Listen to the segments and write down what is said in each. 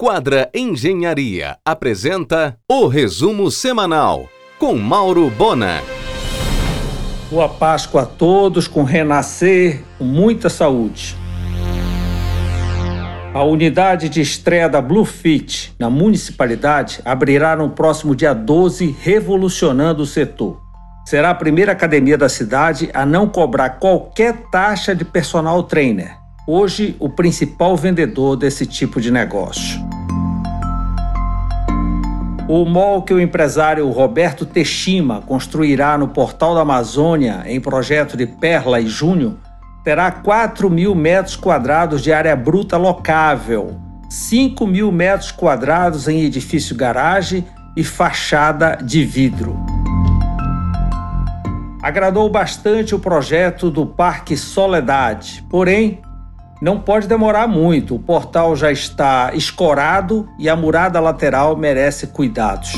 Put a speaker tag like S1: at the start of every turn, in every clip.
S1: Quadra Engenharia apresenta o resumo semanal com Mauro Bona.
S2: Boa Páscoa a todos, com renascer, com muita saúde. A unidade de estreia da Bluefit na municipalidade abrirá no próximo dia 12, revolucionando o setor. Será a primeira academia da cidade a não cobrar qualquer taxa de personal trainer hoje o principal vendedor desse tipo de negócio. O mall que o empresário Roberto Teixima construirá no Portal da Amazônia, em projeto de Perla e Júnior, terá 4 mil metros quadrados de área bruta locável, 5 mil metros quadrados em edifício garagem e fachada de vidro. Agradou bastante o projeto do Parque Soledade, porém, não pode demorar muito, o portal já está escorado e a murada lateral merece cuidados.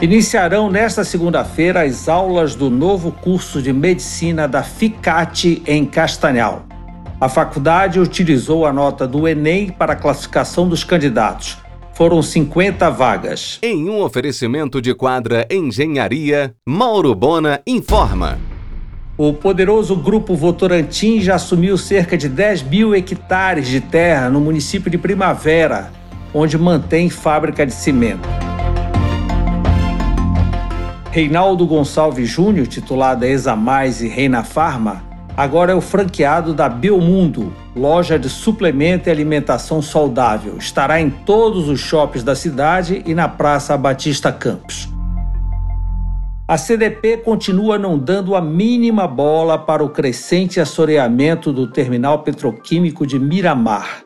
S2: Iniciarão nesta segunda-feira as aulas do novo curso de medicina da FICAT em Castanhal. A faculdade utilizou a nota do Enem para a classificação dos candidatos. Foram 50 vagas.
S1: Em um oferecimento de quadra Engenharia, Mauro Bona informa.
S2: O poderoso Grupo Votorantim já assumiu cerca de 10 mil hectares de terra no município de Primavera, onde mantém fábrica de cimento. Reinaldo Gonçalves Júnior, titular da Examais e Reina Farma, agora é o franqueado da Biomundo, loja de suplemento e alimentação saudável. Estará em todos os shoppings da cidade e na Praça Batista Campos. A CDP continua não dando a mínima bola para o crescente assoreamento do terminal petroquímico de Miramar.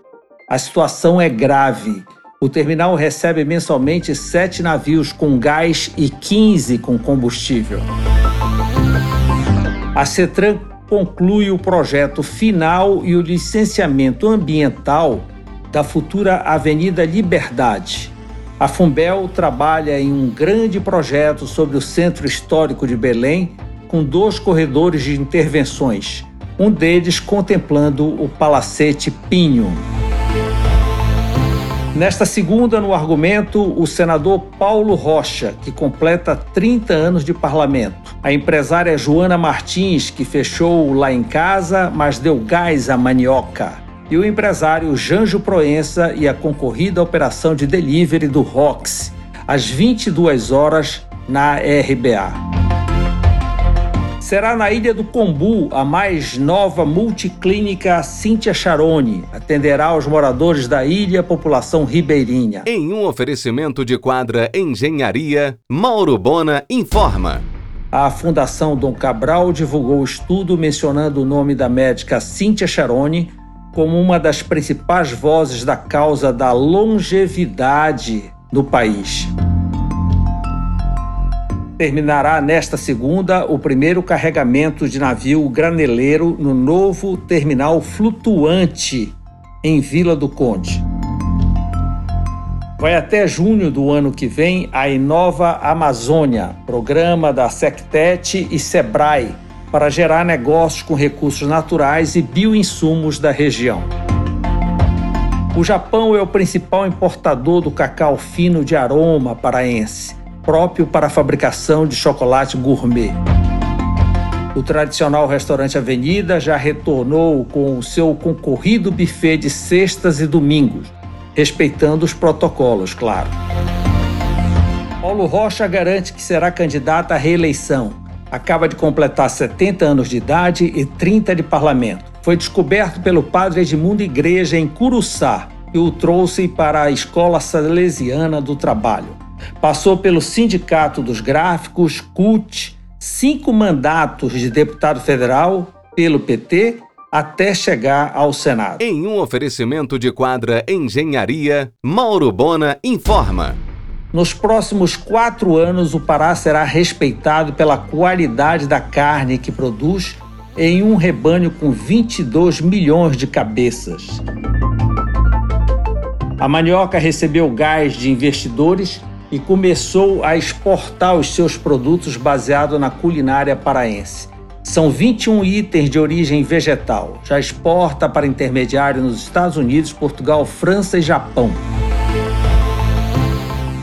S2: A situação é grave. O terminal recebe mensalmente sete navios com gás e 15 com combustível. A CETRAN conclui o projeto final e o licenciamento ambiental da futura Avenida Liberdade, a Fumbel trabalha em um grande projeto sobre o Centro Histórico de Belém, com dois corredores de intervenções, um deles contemplando o Palacete Pinho. Nesta segunda, no argumento, o senador Paulo Rocha, que completa 30 anos de parlamento. A empresária Joana Martins, que fechou lá em casa, mas deu gás à manioca e o empresário Janjo Proença e a concorrida operação de delivery do ROX, às 22 horas na RBA. Será na Ilha do Combu a mais nova multiclínica Cíntia Charone. Atenderá os moradores da ilha, população ribeirinha.
S1: Em um oferecimento de quadra Engenharia, Mauro Bona informa.
S2: A Fundação Dom Cabral divulgou o estudo mencionando o nome da médica Cíntia Charone como uma das principais vozes da causa da longevidade no país. Terminará nesta segunda o primeiro carregamento de navio graneleiro no novo terminal flutuante em Vila do Conde. Vai até junho do ano que vem a Inova Amazônia, programa da Sectet e Sebrae, para gerar negócios com recursos naturais e bioinsumos da região. O Japão é o principal importador do cacau fino de aroma paraense, próprio para a fabricação de chocolate gourmet. O tradicional restaurante Avenida já retornou com o seu concorrido buffet de sextas e domingos, respeitando os protocolos, claro. Paulo Rocha garante que será candidato à reeleição acaba de completar 70 anos de idade e 30 de parlamento. Foi descoberto pelo padre Edmundo Igreja em Curuçá e o trouxe para a Escola Salesiana do Trabalho. Passou pelo Sindicato dos Gráficos, CUT, cinco mandatos de deputado federal pelo PT até chegar ao Senado.
S1: Em um oferecimento de quadra Engenharia, Mauro Bona informa.
S2: Nos próximos quatro anos, o Pará será respeitado pela qualidade da carne que produz em um rebanho com 22 milhões de cabeças. A manioca recebeu gás de investidores e começou a exportar os seus produtos baseado na culinária paraense. São 21 itens de origem vegetal. Já exporta para intermediário nos Estados Unidos, Portugal, França e Japão.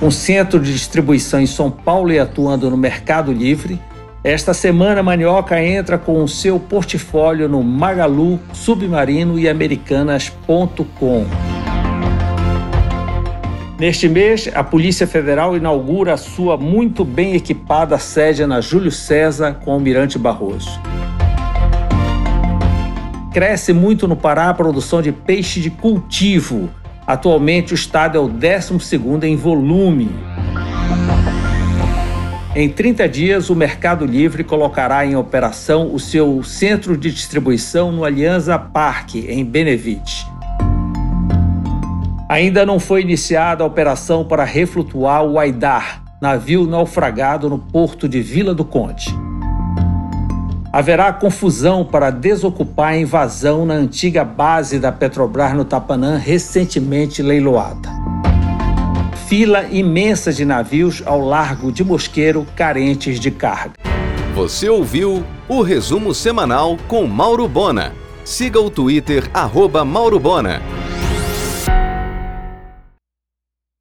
S2: Um centro de distribuição em São Paulo e atuando no Mercado Livre. Esta semana, a Manioca entra com o seu portfólio no Magalu, Submarino e Americanas.com. Neste mês, a Polícia Federal inaugura a sua muito bem equipada sede na Júlio César com Almirante Barroso. Cresce muito no Pará a produção de peixe de cultivo. Atualmente, o estado é o 12º em volume. Em 30 dias, o Mercado Livre colocará em operação o seu centro de distribuição no Aliança Parque, em Benevite. Ainda não foi iniciada a operação para reflutuar o Aidar, navio naufragado no porto de Vila do Conde. Haverá confusão para desocupar a invasão na antiga base da Petrobras no Tapanã, recentemente leiloada. Fila imensa de navios ao largo de Mosqueiro carentes de carga.
S1: Você ouviu o resumo semanal com Mauro Bona. Siga o Twitter, arroba Mauro Bona.